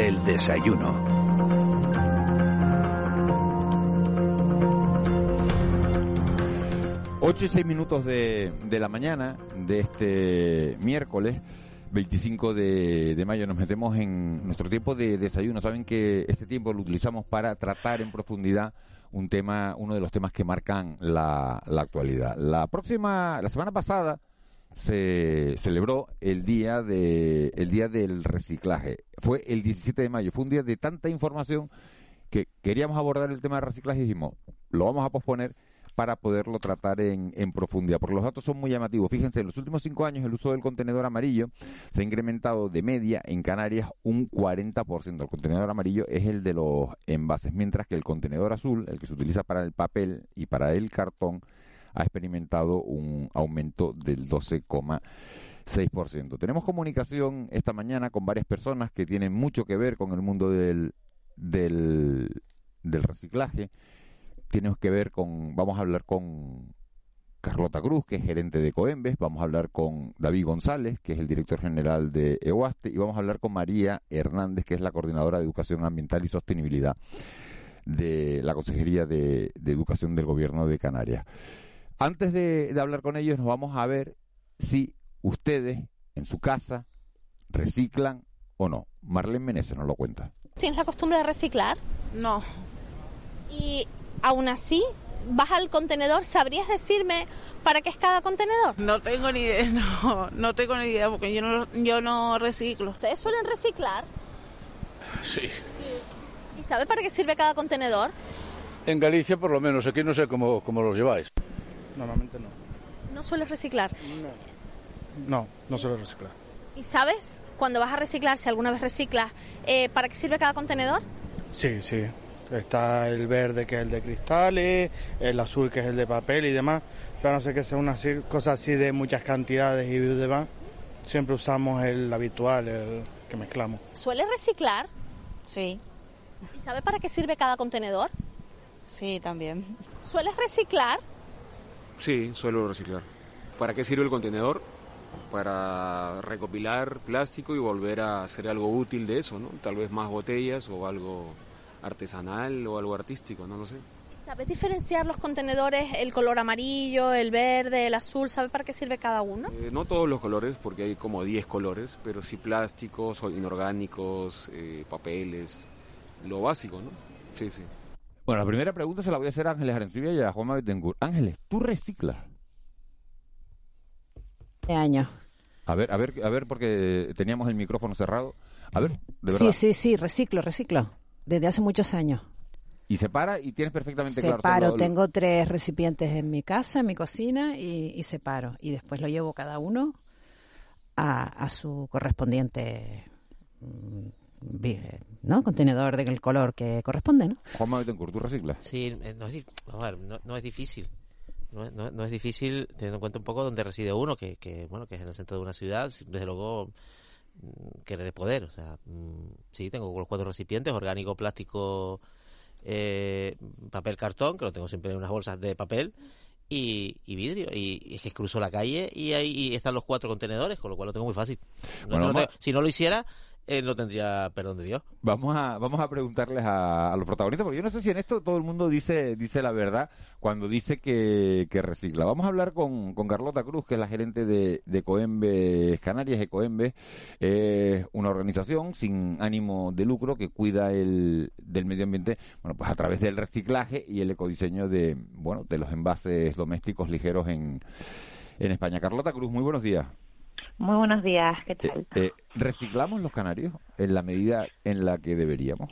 El desayuno. Ocho y seis minutos de, de la mañana de este miércoles 25 de, de mayo nos metemos en nuestro tiempo de desayuno. Saben que este tiempo lo utilizamos para tratar en profundidad un tema, uno de los temas que marcan la, la actualidad. La próxima, la semana pasada se celebró el día de el día del reciclaje. Fue el 17 de mayo. Fue un día de tanta información que queríamos abordar el tema del reciclaje y dijimos, lo vamos a posponer para poderlo tratar en, en, profundidad, porque los datos son muy llamativos. Fíjense, en los últimos cinco años el uso del contenedor amarillo se ha incrementado de media en Canarias un 40%. El contenedor amarillo es el de los envases, mientras que el contenedor azul, el que se utiliza para el papel y para el cartón, ha experimentado un aumento del 12,6%. Tenemos comunicación esta mañana con varias personas que tienen mucho que ver con el mundo del, del, del reciclaje tenemos que ver con, vamos a hablar con Carlota Cruz, que es gerente de Coembes, vamos a hablar con David González, que es el director general de EOASTE, y vamos a hablar con María Hernández, que es la coordinadora de Educación Ambiental y Sostenibilidad de la Consejería de Educación del Gobierno de Canarias. Antes de, de hablar con ellos, nos vamos a ver si ustedes en su casa reciclan o no. Marlene Menezes nos lo cuenta. ¿Tienes la costumbre de reciclar? No. ¿Y aún así vas al contenedor? ¿Sabrías decirme para qué es cada contenedor? No tengo ni idea, no, no tengo ni idea porque yo no, yo no reciclo. ¿Ustedes suelen reciclar? Sí. sí. ¿Y sabe para qué sirve cada contenedor? En Galicia por lo menos, aquí no sé cómo, cómo los lleváis. Normalmente no. ¿No sueles reciclar? No, no, no suelo reciclar. ¿Y sabes cuando vas a reciclar, si alguna vez reciclas, eh, para qué sirve cada contenedor? Sí, sí. Está el verde que es el de cristales, el azul que es el de papel y demás, pero no sé que sea una cosa así de muchas cantidades y demás. Siempre usamos el habitual, el que mezclamos. ¿Sueles reciclar? Sí. ¿Y sabe para qué sirve cada contenedor? Sí, también. ¿Sueles reciclar? Sí, suelo reciclar. ¿Para qué sirve el contenedor? Para recopilar plástico y volver a hacer algo útil de eso, ¿no? Tal vez más botellas o algo artesanal o algo artístico, no lo sé. ¿Sabes diferenciar los contenedores, el color amarillo, el verde, el azul? ¿Sabe para qué sirve cada uno? Eh, no todos los colores, porque hay como 10 colores, pero sí plásticos, inorgánicos, eh, papeles, lo básico, ¿no? Sí, sí. Bueno, la primera pregunta se la voy a hacer a Ángeles Arencibia y a Juanma Betancourt. Ángeles, ¿tú reciclas? De años. A ver, a ver, a ver, porque teníamos el micrófono cerrado. A ver, de verdad. Sí, sí, sí, reciclo, reciclo. Desde hace muchos años. Y separa y tienes perfectamente separo, claro. Separo, tengo tres recipientes en mi casa, en mi cocina y, y separo. Y después lo llevo cada uno a, a su correspondiente ¿no? contenedor del color que corresponde, ¿no? Juanma Betancourt, ¿tú reciclas? Sí, no es, a ver, no, no es difícil. No, no, no, es difícil teniendo en cuenta un poco dónde reside uno, que, que, bueno, que es en el centro de una ciudad, desde luego querer poder, o sea, sí, tengo los cuatro recipientes, orgánico, plástico, eh, papel, cartón, que lo tengo siempre en unas bolsas de papel, y, y vidrio. Y, y, es que cruzo la calle y ahí están los cuatro contenedores, con lo cual lo tengo muy fácil. Bueno, no, no, si no lo hiciera, eh, no tendría perdón de Dios. Vamos a, vamos a preguntarles a, a, los protagonistas, porque yo no sé si en esto todo el mundo dice, dice la verdad cuando dice que, que recicla. Vamos a hablar con, con Carlota Cruz, que es la gerente de, de Coembes Canarias. Ecoembes es una organización sin ánimo de lucro que cuida el, del medio ambiente, bueno, pues a través del reciclaje y el ecodiseño de, bueno, de los envases domésticos ligeros en, en España. Carlota Cruz, muy buenos días. Muy buenos días, ¿qué tal? Eh, eh, ¿Reciclamos los canarios en la medida en la que deberíamos?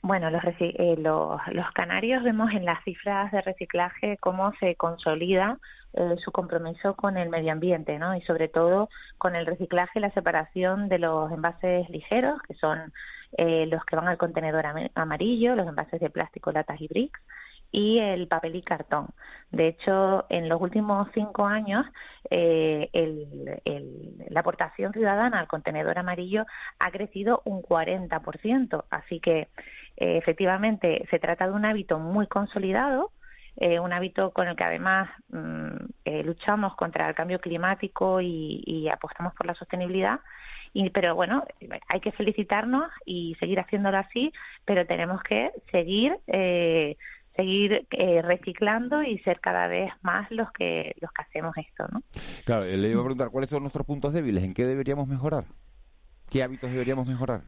Bueno, los, eh, los, los, canarios vemos en las cifras de reciclaje cómo se consolida eh, su compromiso con el medio ambiente, ¿no? Y sobre todo con el reciclaje y la separación de los envases ligeros, que son eh, los que van al contenedor amarillo, los envases de plástico, latas y bricks, y el papel y cartón. De hecho, en los últimos cinco años, eh, la aportación ciudadana al contenedor amarillo ha crecido un 40%. Así que, eh, efectivamente, se trata de un hábito muy consolidado, eh, un hábito con el que además mm, luchamos contra el cambio climático y, y, apostamos por la sostenibilidad. Y, pero bueno, hay que felicitarnos y seguir haciéndolo así, pero tenemos que seguir eh, seguir eh, reciclando y ser cada vez más los que los que hacemos esto, ¿no? Claro, eh, le iba a preguntar cuáles son nuestros puntos débiles, en qué deberíamos mejorar, qué hábitos deberíamos mejorar.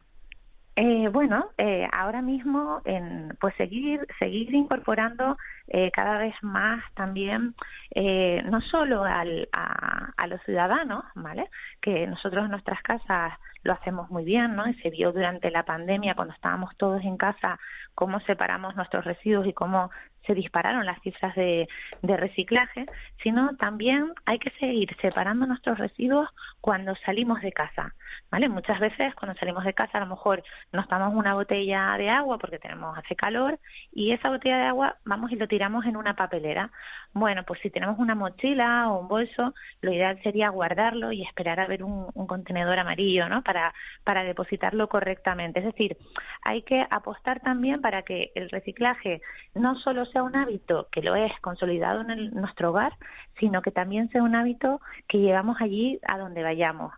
Eh, bueno, eh, ahora mismo, en, pues seguir, seguir incorporando eh, cada vez más también, eh, no solo al, a, a, los ciudadanos, ¿vale? Que nosotros en nuestras casas lo hacemos muy bien, ¿no? Y se vio durante la pandemia, cuando estábamos todos en casa, cómo separamos nuestros residuos y cómo se dispararon las cifras de, reciclaje, sino también hay que seguir separando nuestros residuos cuando salimos de casa, ¿vale? Muchas veces cuando salimos de casa a lo mejor nos tomamos una botella de agua porque tenemos hace calor y esa botella de agua vamos y lo tiramos en una papelera. Bueno, pues si tenemos una mochila o un bolso, lo ideal sería guardarlo y esperar a ver un, un contenedor amarillo, ¿no? Para, para depositarlo correctamente. Es decir, hay que apostar también para que el reciclaje no solo sea un hábito que lo es consolidado en el, nuestro hogar, sino que también sea un hábito que llevamos allí a donde vayamos.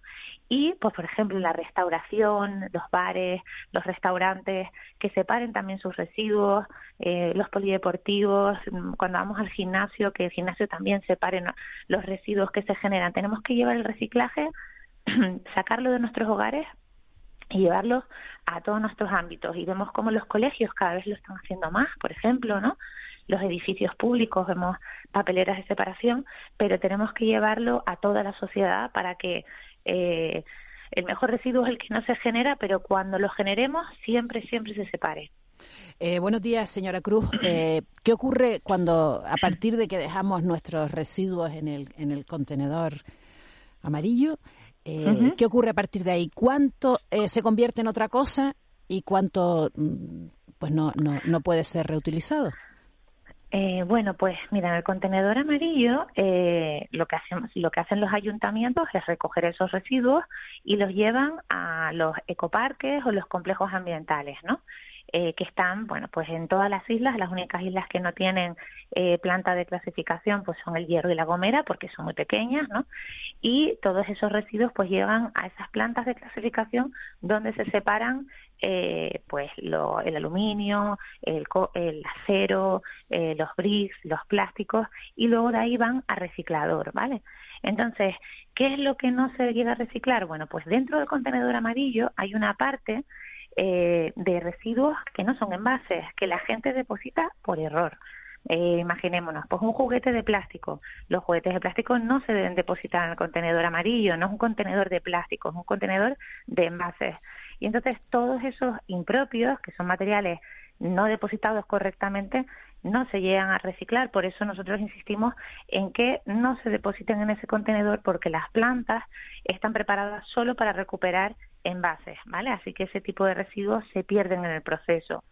Y, pues, por ejemplo, la restauración, los bares, los restaurantes, que separen también sus residuos, eh, los polideportivos, mm, cuando vamos al gimnasio, que el gimnasio también separe los residuos que se generan. Tenemos que llevar el reciclaje, sacarlo de nuestros hogares y llevarlo a todos nuestros ámbitos. Y vemos cómo los colegios cada vez lo están haciendo más, por ejemplo, ¿no? Los edificios públicos, vemos papeleras de separación, pero tenemos que llevarlo a toda la sociedad para que eh, el mejor residuo es el que no se genera, pero cuando lo generemos, siempre, siempre se separe. Eh, buenos días, señora Cruz. Eh, ¿Qué ocurre cuando, a partir de que dejamos nuestros residuos en el, en el contenedor amarillo, eh, ¿Qué ocurre a partir de ahí? ¿Cuánto eh, se convierte en otra cosa y cuánto mm, pues no, no, no puede ser reutilizado? Eh, bueno, pues mira, en el contenedor amarillo eh, lo que hacemos, lo que hacen los ayuntamientos es recoger esos residuos y los llevan a los ecoparques o los complejos ambientales, ¿no? Eh, que están, bueno, pues en todas las islas, las únicas islas que no tienen eh, planta de clasificación, pues son el Hierro y la Gomera, porque son muy pequeñas, ¿no? Y todos esos residuos, pues llegan a esas plantas de clasificación donde se separan, eh, pues lo, el aluminio, el, el acero, eh, los bricks, los plásticos, y luego de ahí van a reciclador, ¿vale? Entonces, ¿qué es lo que no se llega a reciclar? Bueno, pues dentro del contenedor amarillo hay una parte eh, de residuos que no son envases, que la gente deposita por error. Eh, imaginémonos, pues un juguete de plástico. Los juguetes de plástico no se deben depositar en el contenedor amarillo, no es un contenedor de plástico, es un contenedor de envases. Y entonces todos esos impropios, que son materiales no depositados correctamente, no se llegan a reciclar. Por eso nosotros insistimos en que no se depositen en ese contenedor porque las plantas están preparadas solo para recuperar envases, ¿vale? Así que ese tipo de residuos se pierden en el proceso.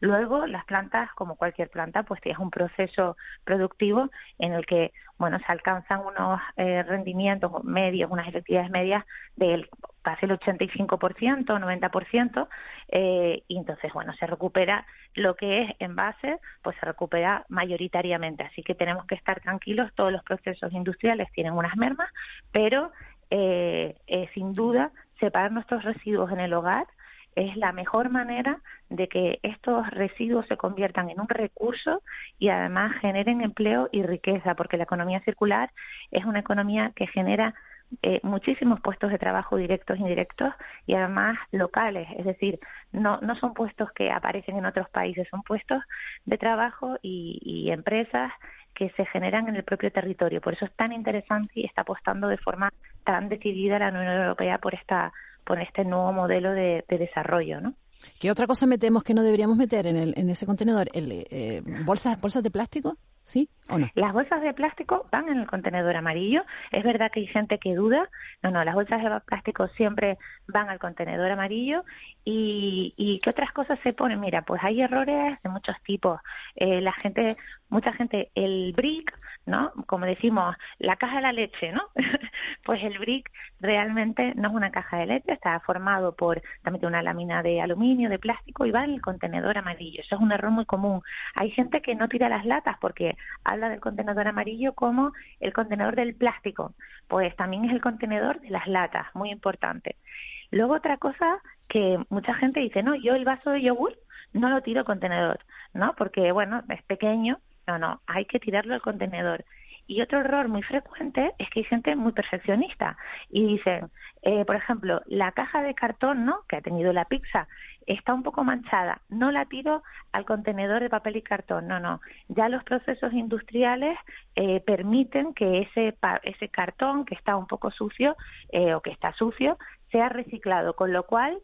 Luego, las plantas, como cualquier planta, pues es un proceso productivo en el que, bueno, se alcanzan unos eh, rendimientos medios, unas efectividades medias del casi el 85%, 90%, eh, y entonces, bueno, se recupera lo que es envase, pues se recupera mayoritariamente. Así que tenemos que estar tranquilos, todos los procesos industriales tienen unas mermas, pero eh, eh, sin duda separar nuestros residuos en el hogar es la mejor manera de que estos residuos se conviertan en un recurso y además generen empleo y riqueza, porque la economía circular es una economía que genera eh, muchísimos puestos de trabajo directos e indirectos y además locales, es decir, no, no son puestos que aparecen en otros países, son puestos de trabajo y, empresas que se generan en el propio territorio. Por eso es tan interesante y está apostando de forma tan decidida la Unión Europea por esta por este nuevo modelo de, de desarrollo, ¿no? ¿Qué otra cosa metemos que no deberíamos meter en, el, en ese contenedor? El, eh, ¿bolsas, ¿Bolsas de plástico? ¿Sí o no? Las bolsas de plástico van en el contenedor amarillo. Es verdad que hay gente que duda. No, no, las bolsas de plástico siempre van al contenedor amarillo. ¿Y, y qué otras cosas se ponen? Mira, pues hay errores de muchos tipos. Eh, la gente, mucha gente, el brick, ¿no? Como decimos, la caja de la leche, ¿no? pues el brick realmente no es una caja de leche, está formado por también una lámina de aluminio, de plástico y va en el contenedor amarillo. Eso es un error muy común. Hay gente que no tira las latas porque habla del contenedor amarillo como el contenedor del plástico. Pues también es el contenedor de las latas, muy importante. Luego otra cosa que mucha gente dice, no, yo el vaso de yogur no lo tiro contenedor, ¿no? Porque, bueno, es pequeño. No, no, hay que tirarlo al contenedor. Y otro error muy frecuente es que hay gente muy perfeccionista y dicen, eh, por ejemplo, la caja de cartón, ¿no? Que ha tenido la pizza está un poco manchada, no la tiro al contenedor de papel y cartón, no, no. Ya los procesos industriales eh, permiten que ese, ese cartón que está un poco sucio eh, o que está sucio sea reciclado, con lo cual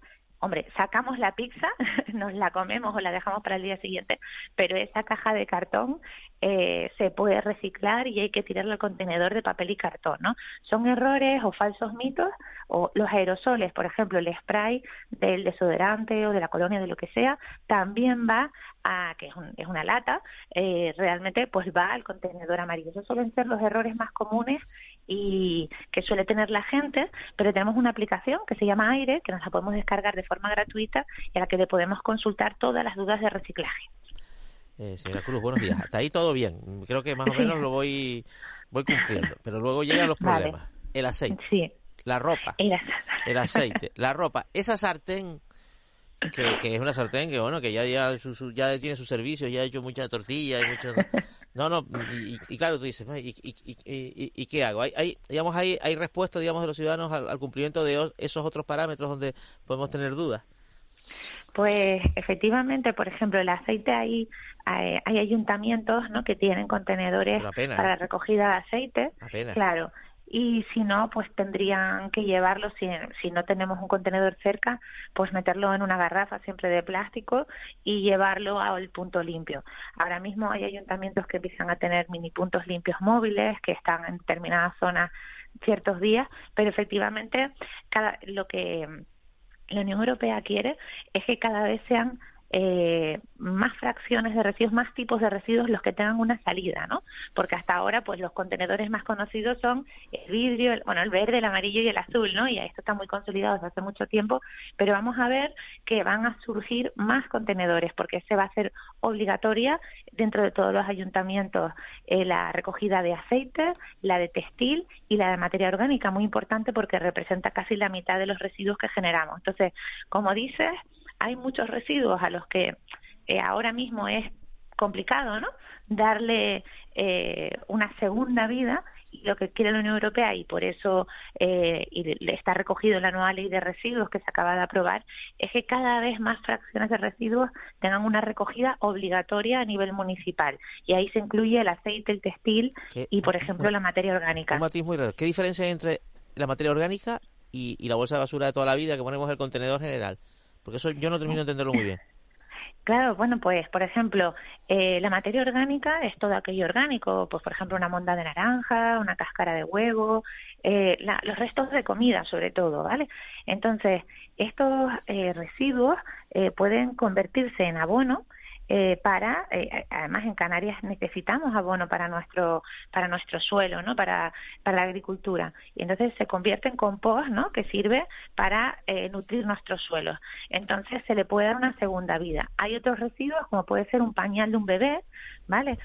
hombre, sacamos la pizza, nos la comemos o la dejamos para el día siguiente, pero esa caja de cartón eh, se puede reciclar y hay que tirarla al contenedor de papel y cartón, ¿no? Son errores o falsos mitos o los aerosoles, por ejemplo, el spray del desodorante o de la colonia de lo que sea, también va a, que es, es una lata, eh, realmente pues va al contenedor amarillo. Esos suelen ser los errores más comunes y que suele tener la gente, pero tenemos una aplicación que se llama Aire, que nos la podemos descargar de forma gratuita y a la que le podemos consultar todas las dudas de reciclaje. Eh, señora Cruz, buenos días. Hasta ahí todo bien. Creo que más o menos lo voy, voy cumpliendo. Pero luego llegan los problemas. El aceite. La ropa. El, aceite. La ropa. Esa sartén, que, que, es una sartén que, bueno, que ya, ya, ya tiene sus servicios, ya ha hecho mucha tortilla y mucho... No, no, y, claro, tú dices, ¿y, y, y, qué hago? ¿Hay, hay, digamos, hay, hay respuesta, digamos, de los ciudadanos al, cumplimiento de esos otros parámetros donde podemos tener dudas? Pues efectivamente, por ejemplo, el aceite hay, hay, ayuntamientos ¿no? que tienen contenedores para la recogida de aceite. Claro, y si no, pues tendrían que llevarlo, si, si no tenemos un contenedor cerca, pues meterlo en una garrafa siempre de plástico y llevarlo al punto limpio. Ahora mismo hay ayuntamientos que empiezan a tener mini puntos limpios móviles que están en determinadas zonas ciertos días, pero efectivamente cada, lo que la Unión Europea quiere es que cada vez sean eh, más fracciones de residuos, más tipos de residuos los que tengan una salida, ¿no? Porque hasta ahora, pues los contenedores más conocidos son el vidrio, el, bueno, el verde, el amarillo y el azul, ¿no? Y esto está muy consolidado desde hace mucho tiempo, pero vamos a ver que van a surgir más contenedores, porque se va a hacer obligatoria dentro de todos los ayuntamientos eh, la recogida de aceite, la de textil y la de materia orgánica, muy importante porque representa casi la mitad de los residuos que generamos. Entonces, como dices, hay muchos residuos a los que eh, ahora mismo es complicado, ¿no? Darle eh, una segunda vida y lo que quiere la Unión Europea y por eso eh, y está recogido en la nueva ley de residuos que se acaba de aprobar es que cada vez más fracciones de residuos tengan una recogida obligatoria a nivel municipal y ahí se incluye el aceite, el textil y por ejemplo la materia orgánica. Un matiz muy raro. ¿Qué diferencia hay entre la materia orgánica y, y la bolsa de basura de toda la vida que ponemos en el contenedor general? Porque eso yo no termino de entenderlo muy bien. Claro, bueno, pues por ejemplo, eh, la materia orgánica es todo aquello orgánico, pues por ejemplo una monda de naranja, una cáscara de huevo, eh, los restos de comida sobre todo, ¿vale? Entonces, estos eh, residuos pueden convertirse en abono eh, para eh, además en Canarias necesitamos abono para nuestro para nuestro suelo no para para la agricultura. Y entonces se convierte en compost no que sirve para eh, nutrir nuestros suelos. Entonces se le puede dar una segunda vida. Hay otros residuos como puede ser un pañal de un bebé vale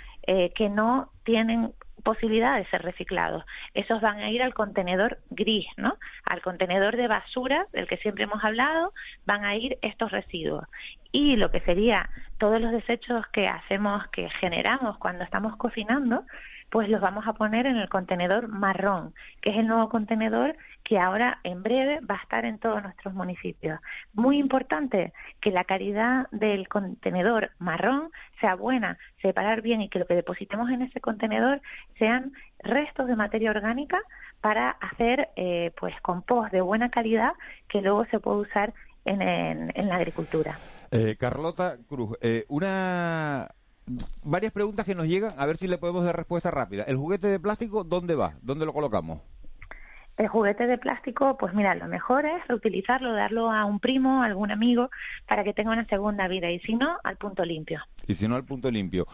que no tienen posibilidad de ser reciclados. Esos van a ir al contenedor gris, ¿no? Al contenedor de basura del que siempre hemos hablado, van a ir estos residuos. Y lo que sería todos los desechos que hacemos, que generamos cuando estamos cocinando, pues los vamos a poner en el contenedor marrón, que es el nuevo contenedor que ahora en breve va a estar en todos nuestros municipios. Muy importante que la calidad del contenedor marrón sea buena, separar bien y que lo que depositemos en ese contenedor sean restos de materia orgánica para hacer eh, pues compost de buena calidad que luego se puede usar en, en, la agricultura. Eh, Carlota Cruz, eh, una varias preguntas que nos llegan, a ver si le podemos dar respuesta rápida. ¿El juguete de plástico dónde va? ¿Dónde lo colocamos? El juguete de plástico, pues mira, lo mejor es reutilizarlo, darlo a un primo, a algún amigo, para que tenga una segunda vida, y si no, al punto limpio. Y si no, al punto limpio.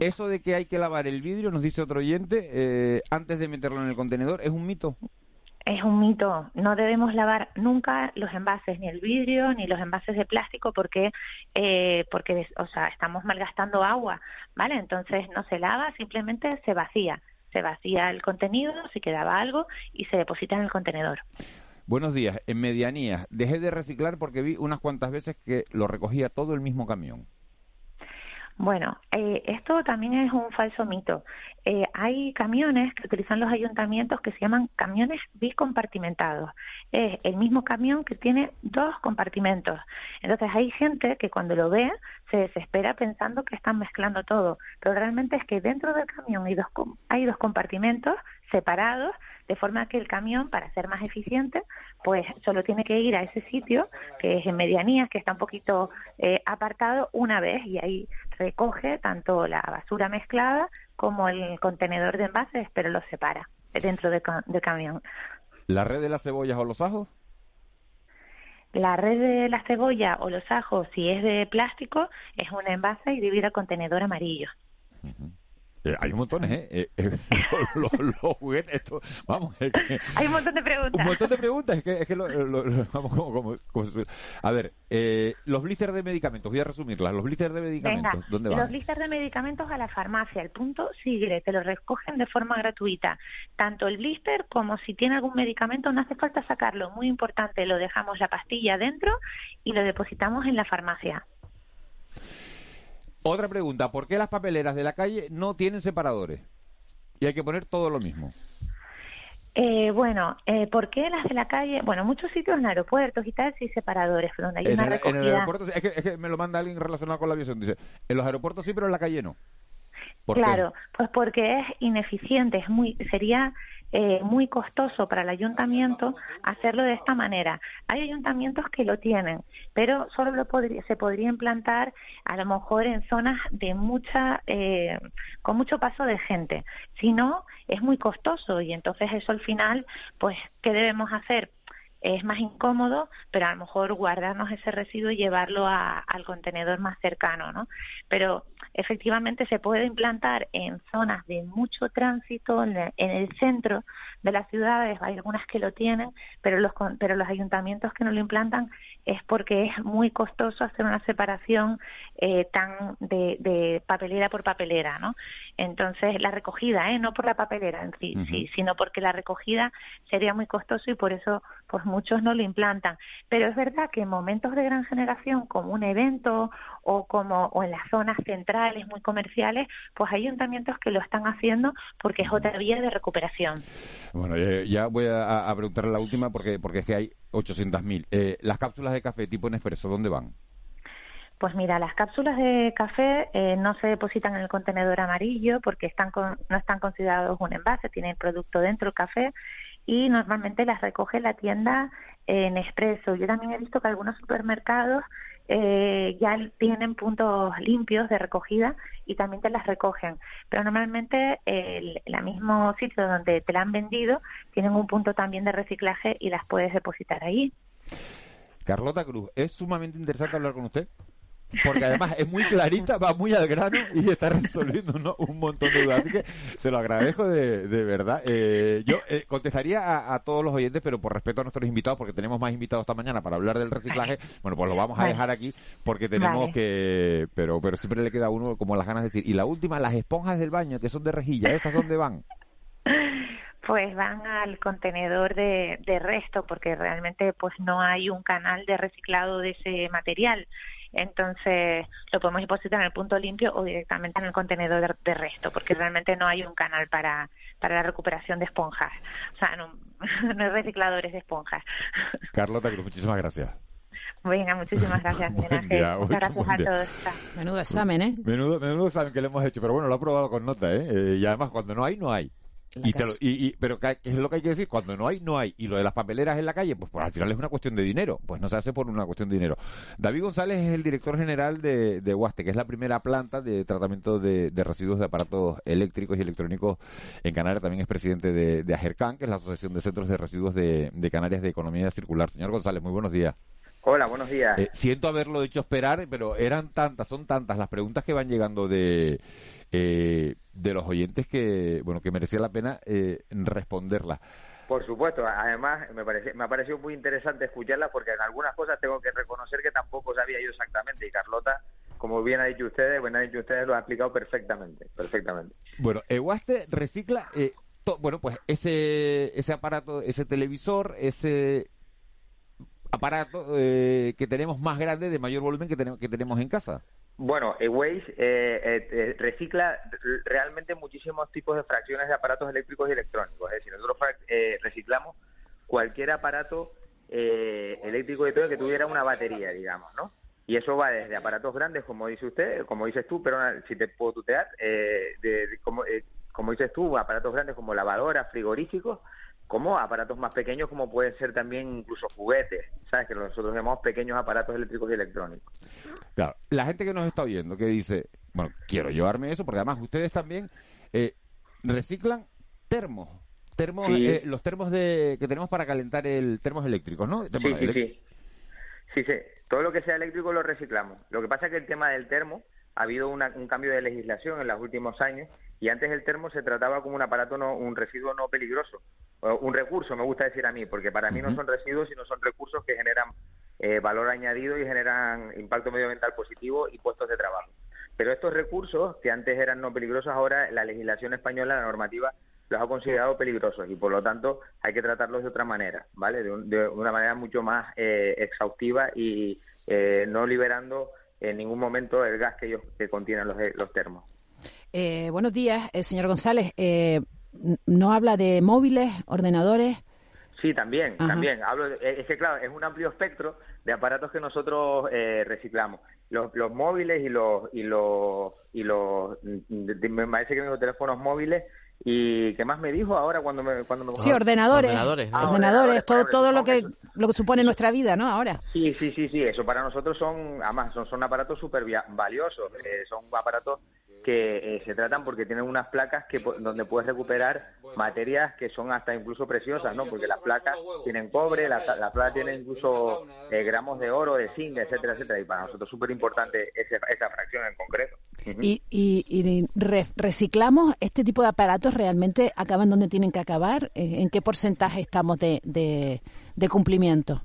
Eso de que hay que lavar el vidrio, nos dice otro oyente, eh, antes de meterlo en el contenedor, ¿es un mito? Es un mito. No debemos lavar nunca los envases, ni el vidrio, ni los envases de plástico, porque, eh, porque, o sea, estamos malgastando agua, ¿vale? Entonces no se lava, simplemente se vacía se vacía el contenido, si quedaba algo, y se deposita en el contenedor. Buenos días. En medianías, dejé de reciclar porque vi unas cuantas veces que lo recogía todo el mismo camión. Bueno, eh, esto también es un falso mito. Eh, hay camiones que utilizan los ayuntamientos que se llaman camiones bicompartimentados. Es el mismo camión que tiene dos compartimentos. Entonces hay gente que cuando lo ve se desespera pensando que están mezclando todo, pero realmente es que dentro del camión hay dos, hay dos compartimentos separados de forma que el camión, para ser más eficiente, pues solo tiene que ir a ese sitio, que es en medianías, que está un poquito eh, apartado, una vez y ahí recoge tanto la basura mezclada como el contenedor de envases, pero lo separa dentro del camión. ¿La red de las cebollas o los ajos? La red de la cebolla o los ajos, si es de plástico, es un envase y divide contenedor amarillo. Eh, hay un montón, ¿eh? eh, eh los, juguetes, esto, vamos. hay un montón de preguntas. Un montón de preguntas, es que, es que lo, vamos como, como, A ver, eh, los blisters de medicamentos, voy a resumirlas. Los blisters de medicamentos, ¿dónde van? Los blisters de medicamentos a la farmacia, el punto sigue, te los recogen de forma gratuita. Tanto el blister como si tiene algún medicamento, no hace falta sacarlo. Muy importante, lo dejamos la pastilla dentro y lo depositamos en la farmacia. Otra pregunta, ¿por qué las papeleras de la calle no tienen separadores? Y hay que poner todo lo mismo. Eh, bueno, eh, ¿por qué las de la calle? Bueno, muchos sitios en aeropuertos y tal sí separadores, donde hay una recogida. En el aeropuerto, es que, es que me lo manda alguien relacionado con la aviación. Dice, en los aeropuertos sí, pero en la calle no. Claro, pues porque es ineficiente, es muy, sería eh, muy costoso para el ayuntamiento hacerlo de esta manera. Hay ayuntamientos que lo tienen, pero solo lo podría, se podría implantar a lo mejor en zonas de mucha, eh, con mucho paso de gente. Si no, es muy costoso y entonces eso al final, pues, ¿qué debemos hacer? es más incómodo, pero a lo mejor guardarnos ese residuo y llevarlo al contenedor más cercano, ¿no? Pero efectivamente se puede implantar en zonas de mucho tránsito, en el, centro de las ciudades, hay algunas que lo tienen, pero los, pero los ayuntamientos que no lo implantan es porque es muy costoso hacer una separación eh, tan de, papelera por papelera, ¿no? Entonces, la recogida, ¿eh? No por la papelera en sí, sí, sino porque la recogida sería muy costoso y por eso, pues muchos no lo implantan. Pero es verdad que en momentos de gran generación, como un evento o como o en las zonas centrales muy comerciales, pues hay ayuntamientos que lo están haciendo porque es otra vía de recuperación. Bueno, eh, ya voy a, preguntar la última porque porque es que hay 800.000. Eh, las cápsulas de café tipo Nespresso, ¿dónde van? Pues mira, las cápsulas de café eh, no se depositan en el contenedor amarillo porque están no están considerados un envase, tienen producto dentro del café y normalmente las recoge la tienda en expreso. Yo también he visto que algunos supermercados eh, ya tienen puntos limpios de recogida y también te las recogen. Pero normalmente el, mismo sitio donde te la han vendido tienen un punto también de reciclaje y las puedes depositar ahí. Carlota Cruz, es sumamente interesante hablar con usted porque además es muy clarita, va muy al grano y está resolviendo un montón de dudas. Así que se lo agradezco de, verdad. Eh, yo eh, contestaría a, todos los oyentes, pero por respeto a nuestros invitados, porque tenemos más invitados esta mañana para hablar del reciclaje, bueno, pues lo vamos a dejar aquí porque tenemos que... Pero, pero siempre le queda a uno como las ganas de decir. Y la última, las esponjas del baño, que son de rejilla, ¿esas dónde van? pues van al contenedor de, de, resto porque realmente pues no hay un canal de reciclado de ese material entonces lo podemos depositar en el punto limpio o directamente en el contenedor de, resto, porque realmente no hay un canal para, para la recuperación de esponjas, o sea, no, no hay recicladores de esponjas. Carlota Cruz, muchísimas gracias. Venga, muchísimas gracias, Muchas gracias a todos. Menudo examen, ¿eh? Menudo, menudo examen que le hemos hecho, pero bueno, lo ha probado con nota, ¿eh? ¿eh? Y además, cuando no hay, no hay. Y, y, pero ¿qué es lo que hay que decir? Cuando no hay, no hay. Y lo de las papeleras en la calle, pues, pues, al final es una cuestión de dinero. Pues no se hace por una cuestión de dinero. David González es el director general de, de Huaste, que es la primera planta de tratamiento de, residuos de aparatos eléctricos y electrónicos en Canarias. También es presidente de, de AGERCAN, que es la Asociación de Centros de Residuos de, Canarias de Economía Circular. Señor González, muy buenos días. Hola, buenos días. Eh, siento haberlo hecho esperar, pero eran tantas, son tantas las preguntas que van llegando de eh, de los oyentes que, bueno, que merecía la pena eh, responderla. Por supuesto, además me, parece, me ha parecido muy interesante escucharla porque en algunas cosas tengo que reconocer que tampoco sabía yo exactamente y Carlota, como bien ha dicho ustedes, bien ha dicho ustedes, lo ha explicado perfectamente, perfectamente. Bueno, Eguaste recicla, eh, bueno, pues ese, ese aparato, ese televisor, ese aparato eh, que tenemos más grande, de mayor volumen que tenemos, que tenemos en casa. Bueno, Waze eh, eh, recicla realmente muchísimos tipos de fracciones de aparatos eléctricos y electrónicos. Es decir, nosotros eh, reciclamos cualquier aparato eh, eléctrico y todo que tuviera una batería, digamos, ¿no? Y eso va desde aparatos grandes, como dice usted, como dices tú, pero si te puedo tutear, de, como, como dices tú, aparatos grandes como lavadoras, frigoríficos, como aparatos más pequeños como pueden ser también incluso juguetes, ¿sabes? Que nosotros llamamos pequeños aparatos eléctricos y electrónicos. Claro, la gente que nos está oyendo, que dice, bueno, quiero llevarme eso, porque además ustedes también eh, reciclan termos, termos eh, los termos de, que tenemos para calentar el termos eléctricos, ¿no? sí, sí, sí. Sí, sí, todo lo que sea eléctrico lo reciclamos. Lo que pasa es que el tema del termo ha habido un cambio de legislación en los últimos años y antes el termo se trataba como un aparato, no, un residuo no peligroso, un recurso, me gusta decir a mí, porque para mí no son residuos, sino son recursos que generan eh, valor añadido y generan impacto medioambiental positivo y puestos de trabajo. Pero estos recursos, que antes eran no peligrosos, ahora la legislación española, la normativa, los ha considerado peligrosos y por lo tanto hay que tratarlos de otra manera, ¿vale? De, una manera mucho más eh, exhaustiva y eh, no liberando en ningún momento el gas que ellos que contienen los, los termos. Eh, buenos días, eh, señor González. Eh, ¿No habla de móviles, ordenadores? Sí, también, también. Hablo es que, claro, es un amplio espectro de aparatos que nosotros reciclamos. Los, los móviles y los, y los, y los, me parece que mis teléfonos móviles y qué más me dijo ahora cuando me cuando me sí ordenadores. Ordenadores, ordenadores, todo todo lo que lo que supone nuestra vida no ahora. Sí sí sí sí eso para nosotros son además son, son aparatos súper valiosos son aparatos que eh, se tratan porque tienen unas placas que donde puedes recuperar materias que son hasta incluso preciosas, ¿no? Porque las placas tienen cobre, las la placas tienen incluso eh, gramos de oro, de zinc, etcétera, etcétera. Y para nosotros es súper importante esa fracción en concreto. ¿Y, y, reciclamos este tipo de aparatos? ¿Realmente acaban donde tienen que acabar? Eh, ¿En qué porcentaje estamos de, de cumplimiento?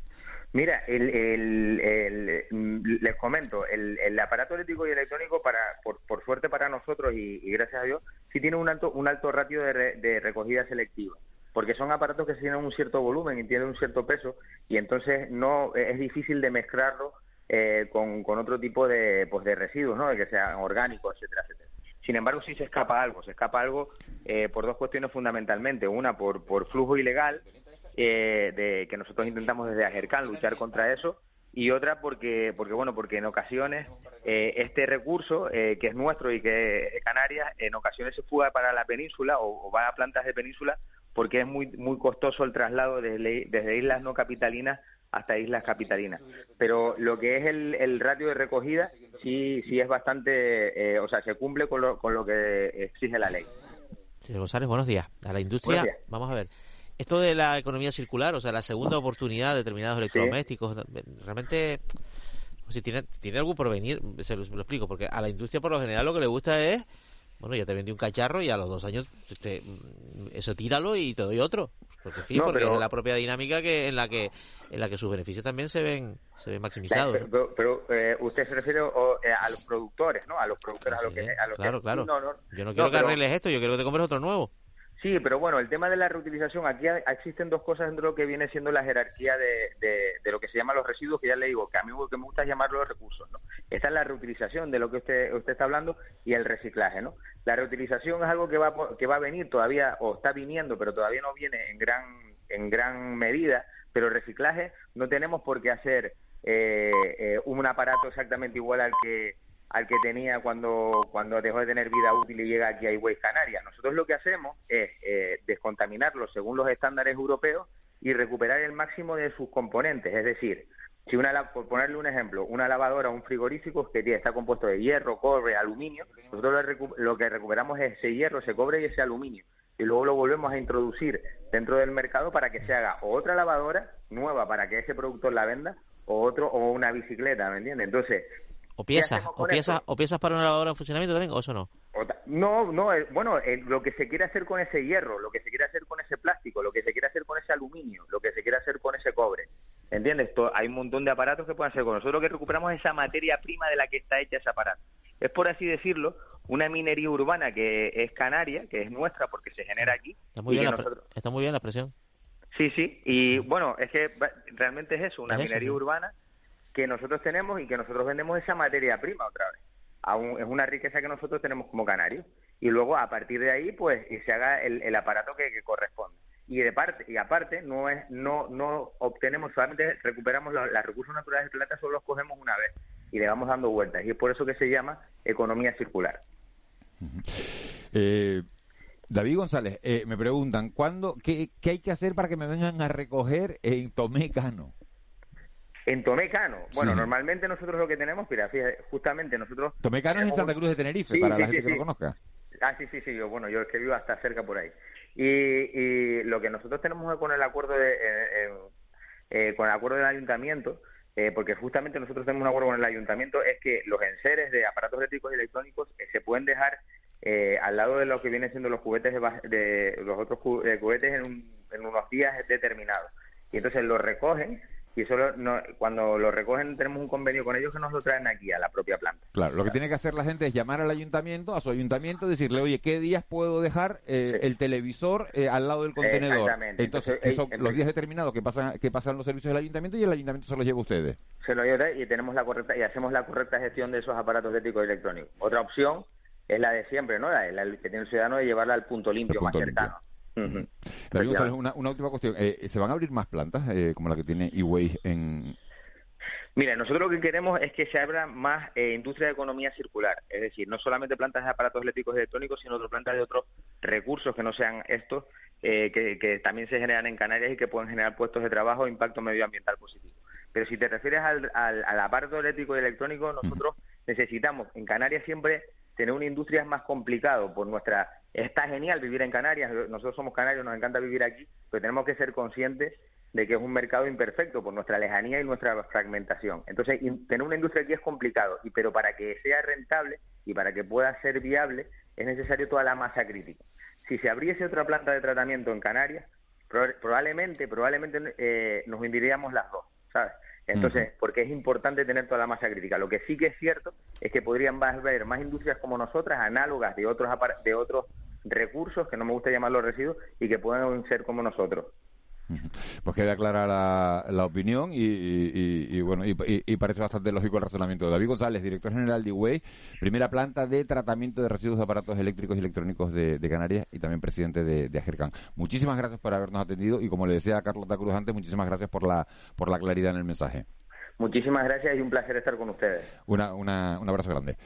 Mira, el, el, mm, les comento, el, aparato eléctrico y electrónico, para, por, por suerte para nosotros y, gracias a Dios, sí tiene un alto, un alto ratio de, recogida selectiva, porque son aparatos que tienen un cierto volumen y tienen un cierto peso, y entonces no es difícil de mezclarlo eh, con, con, otro tipo de, pues, de residuos, ¿no? de que sean orgánicos, etcétera, etcétera. Sin embargo, sí se escapa algo, se escapa algo eh, por dos cuestiones fundamentalmente. Una, por, por flujo ilegal, eh, de que nosotros intentamos desde Agercan luchar contra eso y otra porque porque bueno porque en ocasiones eh, este recurso eh, que es nuestro y que es de Canarias en ocasiones se fuga para la península o, va a plantas de península porque es muy muy costoso el traslado desde, desde islas no capitalinas hasta islas capitalinas pero lo que es el, el ratio de recogida sí sí es bastante o sea se cumple con lo, con lo que exige la ley Señor González, buenos días. A la industria, vamos a ver. Esto de la economía circular, o sea, la segunda oportunidad de determinados electrodomésticos, realmente si tiene, tiene algún porvenir, se lo, explico, porque a la industria por lo general lo que le gusta es, bueno, ya te vendí un cacharro y a los dos años te, eso tíralo y te doy otro. Porque, fin, porque es la propia dinámica que en la que en la que sus beneficios también se ven se ven maximizados. Pero, eh, usted se refiere eh, a los productores, ¿no? A los productores, a, lo que, a claro, claro. yo no quiero que arregles esto, yo quiero que te compres otro nuevo. Sí, pero bueno, el tema de la reutilización, aquí existen dos cosas dentro de lo que viene siendo la jerarquía de, de, lo que se llama los residuos, que ya le digo, que a mí me gusta es llamarlo recursos, ¿no? Esta es la reutilización de lo que usted, usted está hablando y el reciclaje, ¿no? La reutilización es algo que va, que va a venir todavía, o está viniendo, pero todavía no viene en gran, en gran medida, pero el reciclaje no tenemos por qué hacer eh, eh, un aparato exactamente igual al que al que tenía cuando, cuando dejó de tener vida útil y llega aquí a Iway Canarias. Nosotros lo que hacemos es eh, descontaminarlo según los estándares europeos y recuperar el máximo de sus componentes. Es decir, si una, por ponerle un ejemplo, una lavadora o un frigorífico que está compuesto de hierro, cobre, aluminio, nosotros lo que recuperamos es ese hierro, ese cobre y ese aluminio. Y luego lo volvemos a introducir dentro del mercado para que se haga otra lavadora nueva para que ese productor la venda o otro o una bicicleta, ¿me entiendes? Entonces, o piezas, o piezas, o piezas para una lavadora en funcionamiento también, o eso no. No, no, eh, bueno, eh, lo que se quiere hacer con ese hierro, lo que se quiere hacer con ese plástico, lo que se quiere hacer con ese aluminio, lo que se quiere hacer con ese cobre, ¿entiendes? hay un montón de aparatos que pueden hacer con nosotros. Lo que recuperamos es esa materia prima de la que está hecha ese aparato. Es, por así decirlo, una minería urbana que es canaria, que es nuestra porque se genera aquí. Está muy, bien, la, está muy bien la expresión. Sí, sí, y bueno, es que realmente es eso, una minería urbana que nosotros tenemos y que nosotros vendemos esa materia prima otra vez. Es una riqueza que nosotros tenemos como canarios. Y luego, a partir de ahí, pues, se haga el, aparato que, corresponde. Y de parte y aparte, no es no no obtenemos solamente recuperamos los, recursos naturales del planeta, solo los cogemos una vez y le vamos dando vueltas. Y es por eso que se llama economía circular. Eh, David González, eh, me preguntan, ¿cuándo, qué, qué, hay que hacer para que me vengan a recoger en Tomé Cano? En Tomecano, bueno, normalmente nosotros lo que tenemos, mira, fíjate, justamente nosotros... Tomecano es en Santa Cruz de Tenerife, para la gente que lo conozca. Ah, sí, sí, sí, yo, bueno, yo es que vivo hasta cerca por ahí. Y, y lo que nosotros tenemos con el acuerdo de, eh, eh, con el acuerdo del ayuntamiento, eh, porque justamente nosotros tenemos un acuerdo con el ayuntamiento, es que los enseres de aparatos eléctricos y electrónicos se pueden dejar al lado de lo que vienen siendo los juguetes de, los otros juguetes en, en unos días determinados. Y entonces los recogen y solo cuando lo recogen tenemos un convenio con ellos que nos lo traen aquí a la propia planta. Claro, lo que tiene que hacer la gente es llamar al ayuntamiento, a su ayuntamiento, decirle, oye, ¿qué días puedo dejar eh, el televisor eh, al lado del contenedor? Exactamente. Entonces, son los días determinados que pasan que pasan los servicios del ayuntamiento y el ayuntamiento se los lleva a ustedes. Se los lleva y tenemos la correcta y hacemos la correcta gestión de esos aparatos eléctricos y electrónicos. Otra opción es la de siempre, ¿no? La, que tiene el ciudadano de llevarla al punto limpio más cercano una, última cuestión. Eh, ¿Se van a abrir más plantas eh, como la que tiene eWay en...? Mira, nosotros lo que queremos es que se abra más eh, industria de economía circular. Es decir, no solamente plantas de aparatos eléctricos y electrónicos, sino otras plantas de otros recursos que no sean estos, que, también se generan en Canarias y que pueden generar puestos de trabajo e impacto medioambiental positivo. Pero si te refieres al, al aparato eléctrico y electrónico, nosotros necesitamos, en Canarias siempre tener una industria es más complicado por nuestra... Está genial vivir en Canarias, nosotros somos canarios, nos encanta vivir aquí, pero tenemos que ser conscientes de que es un mercado imperfecto por nuestra lejanía y nuestra fragmentación. Entonces, tener una industria aquí es complicado, y pero para que sea rentable y para que pueda ser viable es necesario toda la masa crítica. Si se abriese otra planta de tratamiento en Canarias, probablemente, probablemente eh, nos hundiríamos las dos, ¿sabes? Entonces, porque es importante tener toda la masa crítica. Lo que sí que es cierto es que podrían haber más industrias como nosotras, análogas de otros, de otros recursos, que no me gusta llamarlos residuos, y que puedan ser como nosotros. Pues queda clara la, opinión y, bueno y, parece bastante lógico el razonamiento. David González, director general de Way, primera planta de tratamiento de residuos de aparatos eléctricos y electrónicos de, Canarias y también presidente de, de, Agercan. Muchísimas gracias por habernos atendido y como le decía a Carlota Cruz antes, muchísimas gracias por la por la claridad en el mensaje. Muchísimas gracias y un placer estar con ustedes. Una, una, un abrazo grande.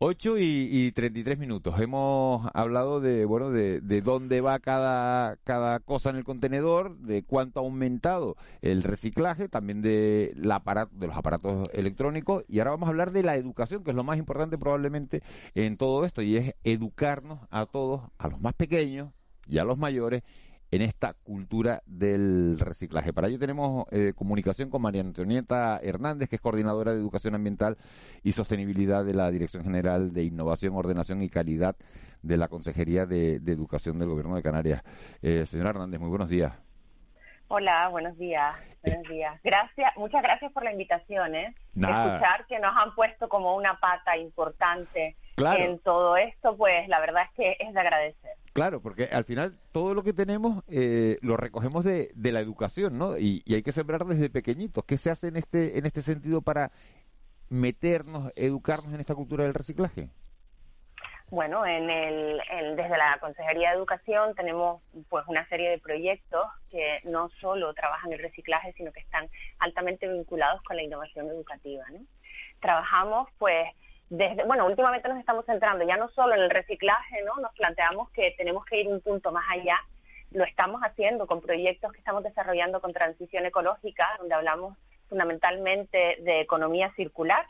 8 y, y 33 minutos. Hemos hablado de, bueno, de, de, dónde va cada, cada cosa en el contenedor, de cuánto ha aumentado el reciclaje, también de, la de los aparatos electrónicos. Y ahora vamos a hablar de la educación, que es lo más importante probablemente en todo esto, y es educarnos a todos, a los más pequeños y a los mayores, en esta cultura del reciclaje. Para ello tenemos eh, comunicación con María Antonieta Hernández, que es coordinadora de Educación Ambiental y Sostenibilidad de la Dirección General de Innovación, Ordenación y Calidad de la Consejería de, Educación del Gobierno de Canarias. Eh, señora Hernández, muy buenos días. Hola, buenos días. Buenos días. Gracias, muchas gracias por la invitación. ¿eh? Escuchar que nos han puesto como una pata importante en todo esto, pues la verdad es que es de agradecer. Claro, porque al final todo lo que tenemos eh, lo recogemos de, de, la educación, ¿no? Y, hay que sembrar desde pequeñitos. ¿Qué se hace en este, en este sentido para meternos, educarnos en esta cultura del reciclaje? Bueno, en el, desde la Consejería de Educación tenemos pues una serie de proyectos que no solo trabajan el reciclaje, sino que están altamente vinculados con la innovación educativa. ¿no? Trabajamos pues desde, bueno, últimamente nos estamos centrando ya no solo en el reciclaje, ¿no? Nos planteamos que tenemos que ir un punto más allá. Lo estamos haciendo con proyectos que estamos desarrollando con transición ecológica, donde hablamos fundamentalmente de economía circular,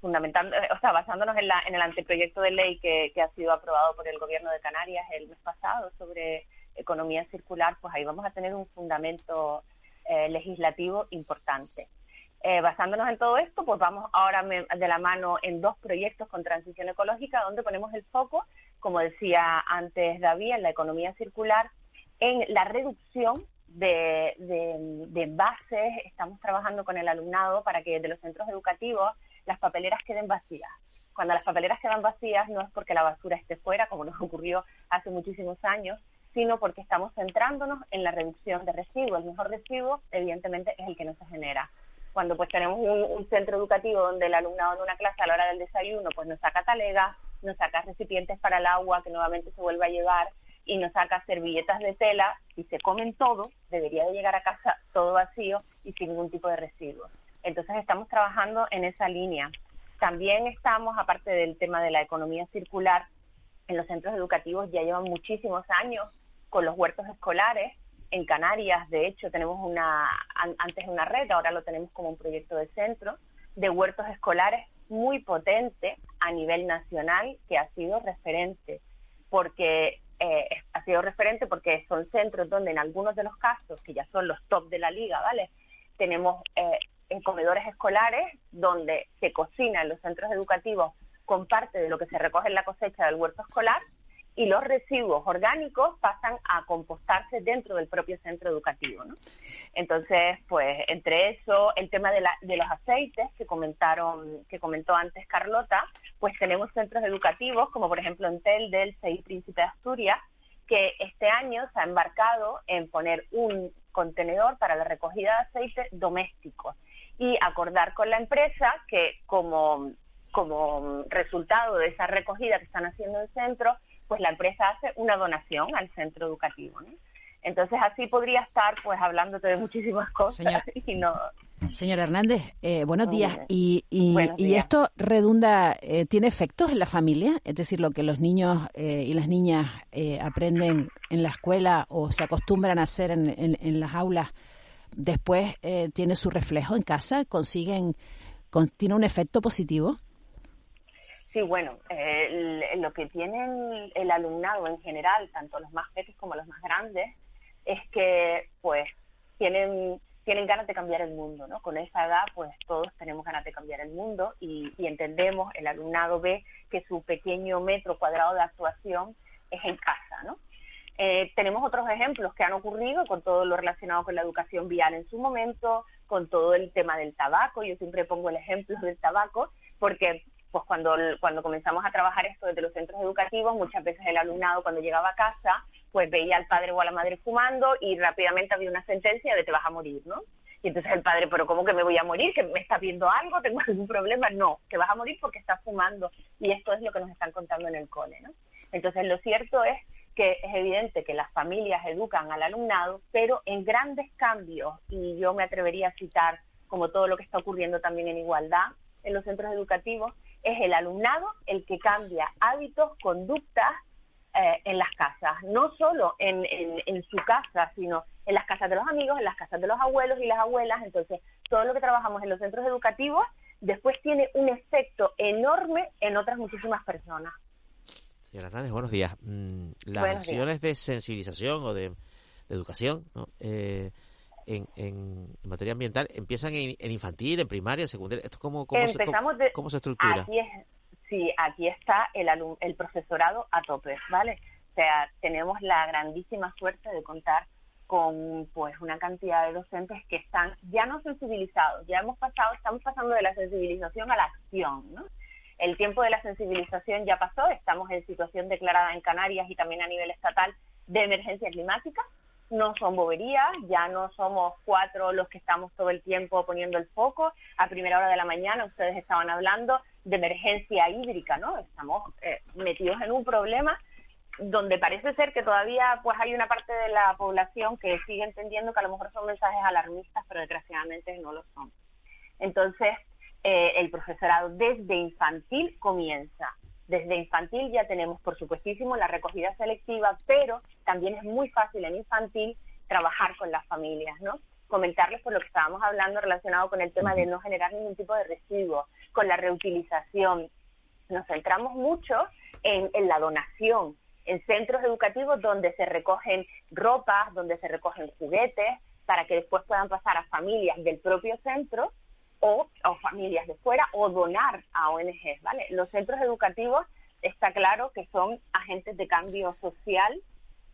fundamental, o sea, basándonos en, la, en el anteproyecto de ley que, que ha sido aprobado por el Gobierno de Canarias el mes pasado sobre economía circular, pues ahí vamos a tener un fundamento eh, legislativo importante. Eh, basándonos en todo esto, pues vamos ahora de la mano en dos proyectos con transición ecológica, donde ponemos el foco, como decía antes David, en la economía circular, en la reducción de, de, bases. Estamos trabajando con el alumnado para que de los centros educativos las papeleras queden vacías. Cuando las papeleras quedan vacías no es porque la basura esté fuera, como nos ocurrió hace muchísimos años, sino porque estamos centrándonos en la reducción de residuos. El mejor residuo, evidentemente, es el que no se genera. Cuando pues tenemos un, centro educativo donde el alumnado en una clase a la hora del desayuno pues nos saca talega, nos saca recipientes para el agua que nuevamente se vuelve a llevar y nos saca servilletas de tela y se comen todo, debería de llegar a casa todo vacío y sin ningún tipo de residuos. Entonces estamos trabajando en esa línea. También estamos, aparte del tema de la economía circular, en los centros educativos ya llevan muchísimos años con los huertos escolares. En Canarias, de hecho, tenemos una, antes una red, ahora lo tenemos como un proyecto de centro, de huertos escolares muy potente a nivel nacional que ha sido referente, porque eh, ha sido referente porque son centros donde en algunos de los casos, que ya son los top de la liga, ¿vale? Tenemos eh, en comedores escolares donde se cocina en los centros educativos con parte de lo que se recoge en la cosecha del huerto escolar y los residuos orgánicos pasan a compostarse dentro del propio centro educativo. ¿no? Entonces, pues entre eso, el tema de, la, de los aceites que comentaron, que comentó antes Carlota, pues tenemos centros educativos, como por ejemplo en Tel del Seis Príncipe de Asturias, que este año se ha embarcado en poner un contenedor para la recogida de aceite doméstico y acordar con la empresa que como, como resultado de esa recogida que están haciendo en el centro, pues la empresa hace una donación al centro educativo. Entonces así podría estar pues hablándote de muchísimas cosas y no... Señor Hernández, eh, buenos días. ¿Y, y, esto redunda, eh, tiene efectos en la familia? Es decir, lo que los niños eh, y las niñas aprenden en la escuela o se acostumbran a hacer en, en, las aulas, después tiene su reflejo en casa, consiguen, tiene un efecto positivo. Sí, bueno, lo que tiene el, alumnado en general, tanto los más pequeños como los más grandes, es que pues tienen tienen ganas de cambiar el mundo, ¿no? Con esa edad, pues todos tenemos ganas de cambiar el mundo y, entendemos, el alumnado ve que su pequeño metro cuadrado de actuación es en casa, ¿no? Eh, tenemos otros ejemplos que han ocurrido con todo lo relacionado con la educación vial en su momento, con todo el tema del tabaco. Yo siempre pongo el ejemplo del tabaco porque pues cuando, cuando comenzamos a trabajar esto desde los centros educativos, muchas veces el alumnado cuando llegaba a casa, pues veía al padre o a la madre fumando y rápidamente había una sentencia de te vas a morir, ¿no? Y entonces el padre, pero ¿cómo que me voy a morir? ¿Que me está viendo algo? ¿Tengo algún problema? No, te vas a morir porque estás fumando. Y esto es lo que nos están contando en el cole, ¿no? Entonces lo cierto es que es evidente que las familias educan al alumnado, pero en grandes cambios, y yo me atrevería a citar como todo lo que está ocurriendo también en igualdad en los centros educativos, es el alumnado el que cambia hábitos, conductas eh, en las casas, no solo en, en, su casa, sino en las casas de los amigos, en las casas de los abuelos y las abuelas. Entonces, todo lo que trabajamos en los centros educativos después tiene un efecto enorme en otras muchísimas personas. Señora Hernández, buenos días. Mm, las acciones de sensibilización o de, educación, ¿no? Eh, en, en, materia ambiental empiezan en, infantil, en primaria, en secundaria. ¿Esto cómo, cómo, se, cómo, se estructura? Aquí sí, aquí está el, el profesorado a tope, ¿vale? O sea, tenemos la grandísima suerte de contar con pues una cantidad de docentes que están ya no sensibilizados, ya hemos pasado, estamos pasando de la sensibilización a la acción, ¿no? El tiempo de la sensibilización ya pasó, estamos en situación declarada en Canarias y también a nivel estatal de emergencia climática, no son boberías, ya no somos cuatro los que estamos todo el tiempo poniendo el foco. A primera hora de la mañana ustedes estaban hablando de emergencia hídrica, ¿no? Estamos eh, metidos en un problema donde parece ser que todavía pues hay una parte de la población que sigue entendiendo que a lo mejor son mensajes alarmistas, pero desgraciadamente no lo son. Entonces, eh, el profesorado desde infantil comienza. Desde infantil ya tenemos, por supuestísimo, la recogida selectiva, pero también es muy fácil en infantil trabajar con las familias, ¿no? Comentarles por lo que estábamos hablando relacionado con el tema de no generar ningún tipo de residuos, con la reutilización. Nos centramos mucho en, en la donación, en centros educativos donde se recogen ropas, donde se recogen juguetes, para que después puedan pasar a familias del propio centro o, o familias de fuera o donar a ONGs, ¿vale? Los centros educativos está claro que son agentes de cambio social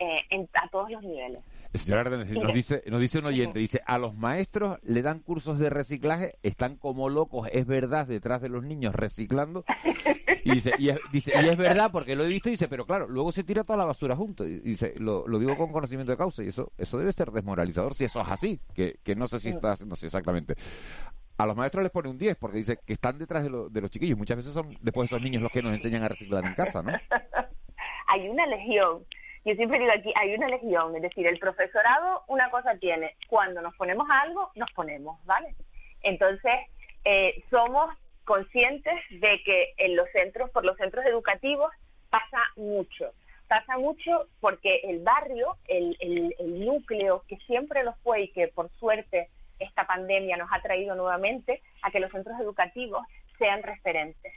eh, en, a todos los niveles. Señora nos dice, nos dice un oyente, dice, a los maestros le dan cursos de reciclaje, están como locos, es verdad, detrás de los niños reciclando. Y dice, y es, dice, y es verdad porque lo he visto, y dice, pero claro, luego se tira toda la basura junto. Y dice, lo, lo digo con conocimiento de causa, y eso, eso debe ser desmoralizador si eso es así, que, que no sé si está haciendo así exactamente. A los maestros les pone un 10 porque dice que están detrás de, de los chiquillos. Muchas veces son después esos niños los que nos enseñan a reciclar en casa, ¿no? Hay una legión yo siempre digo aquí, hay una legión, es decir, el profesorado una cosa tiene, cuando nos ponemos a algo, nos ponemos, ¿vale? Entonces, eh, somos conscientes de que en los centros, por los centros educativos, pasa mucho. Pasa mucho porque el barrio, el, el, el núcleo que siempre lo fue y que por suerte esta pandemia nos ha traído nuevamente a que los centros educativos sean referentes.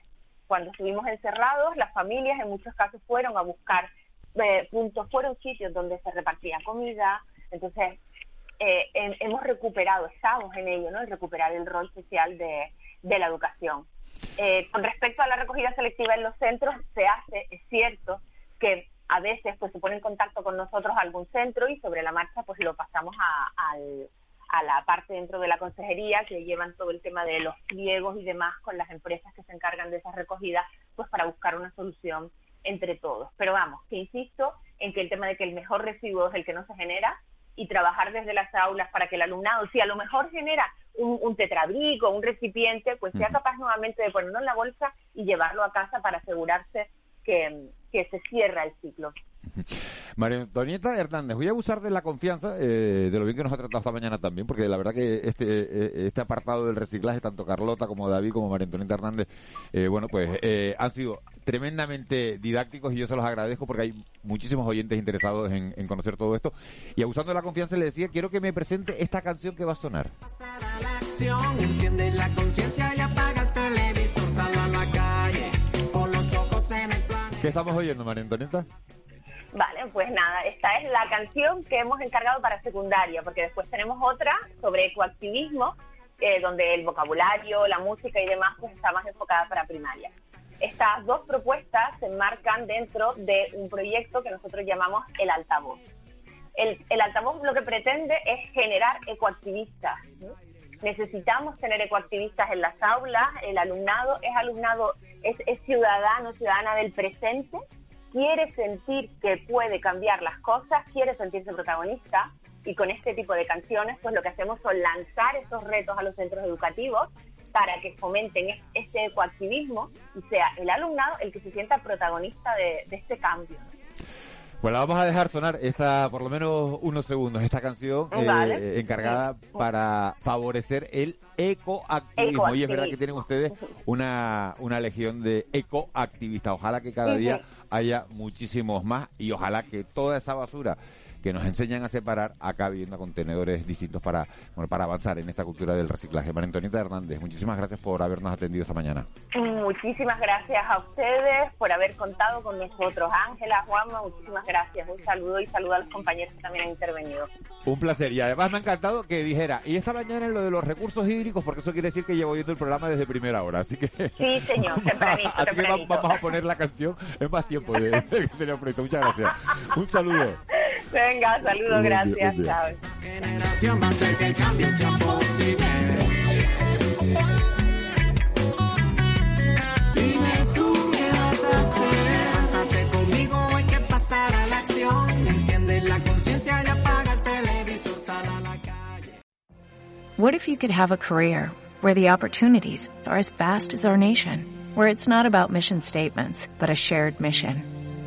Cuando estuvimos encerrados, las familias en muchos casos fueron a buscar eh, puntos fueron sitios donde se repartía comida, entonces eh, hemos recuperado, estamos en ello, ¿no? En recuperar el rol social de, de la educación. Eh, con respecto a la recogida selectiva en los centros, se hace, es cierto, que a veces pues se pone en contacto con nosotros algún centro y sobre la marcha pues lo pasamos a, al, a la parte dentro de la consejería que llevan todo el tema de los pliegos y demás con las empresas que se encargan de esas recogidas pues para buscar una solución entre todos. Pero vamos, que insisto en que el tema de que el mejor residuo es el que no se genera y trabajar desde las aulas para que el alumnado, si a lo mejor genera un, un tetrabrico, un recipiente, pues sea capaz nuevamente de ponerlo en la bolsa y llevarlo a casa para asegurarse que, que se cierra el ciclo. María Antonieta Hernández, voy a abusar de la confianza, eh, de lo bien que nos ha tratado esta mañana también, porque la verdad que este, eh, este apartado del reciclaje, tanto Carlota como David como María Antonieta Hernández, eh, bueno, pues han sido tremendamente didácticos y yo se los agradezco porque hay muchísimos oyentes interesados en, conocer todo esto. Y abusando de la confianza le decía, quiero que me presente esta canción que va a sonar. ¿Qué estamos oyendo, María Antonieta? Vale, pues nada, esta es la canción que hemos encargado para secundaria, porque después tenemos otra sobre ecoactivismo, eh, donde el vocabulario, la música y demás pues está más enfocada para primaria. Estas dos propuestas se enmarcan dentro de un proyecto que nosotros llamamos el altavoz. El, el altavoz lo que pretende es generar ecoactivistas. Necesitamos tener ecoactivistas en las aulas, el alumnado es alumnado, es, es ciudadano, ciudadana del presente, quiere sentir que puede cambiar las cosas, quiere sentirse protagonista y con este tipo de canciones pues lo que hacemos son lanzar esos retos a los centros educativos para que fomenten este ecoactivismo y sea el alumnado el que se sienta protagonista de, este cambio. Pues la vamos a dejar sonar esta, por lo menos unos segundos, esta canción eh, encargada para favorecer el ecoactivismo. Y es verdad que tienen ustedes una, una legión de ecoactivistas. Ojalá que cada día haya muchísimos más y ojalá que toda esa basura que nos enseñan a separar acá viendo contenedores distintos para, bueno, para avanzar en esta cultura del reciclaje. María Antonieta Hernández, muchísimas gracias por habernos atendido esta mañana. Muchísimas gracias a ustedes por haber contado con nosotros. Ángela, Juanma, muchísimas gracias. Un saludo y saludo a los compañeros que también han intervenido. Un placer y además me ha encantado que dijera, y esta mañana en lo de los recursos hídricos, porque eso quiere decir que llevo viendo el programa desde primera hora, así que... Sí, señor, tempranito, Así que vamos, a poner la canción en más tiempo de, de, Muchas gracias. Un saludo. Venga, saludos, gracias. Chao. Generación va a hacer que el cambio sea posible. Dime tú qué vas a hacer. Levántate conmigo, hay que pasar a la acción. Enciende la conciencia y apaga el televisor, sal a la calle. What if you could have a career where the opportunities are as vast as our nation, where it's not about mission statements, but a shared mission?